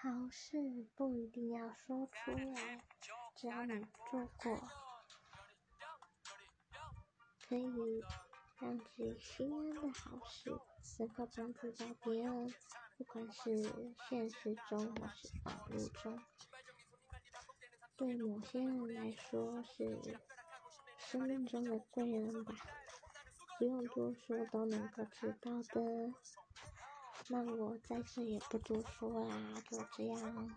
好事不一定要说出来，只要你做过，可以让自己心安的好事，能够帮助到别人，不管是现实中还是网络中，对某些人来说是生命中的贵人吧，不用多说都能够知道的。那我在这也不多说啦，就这样。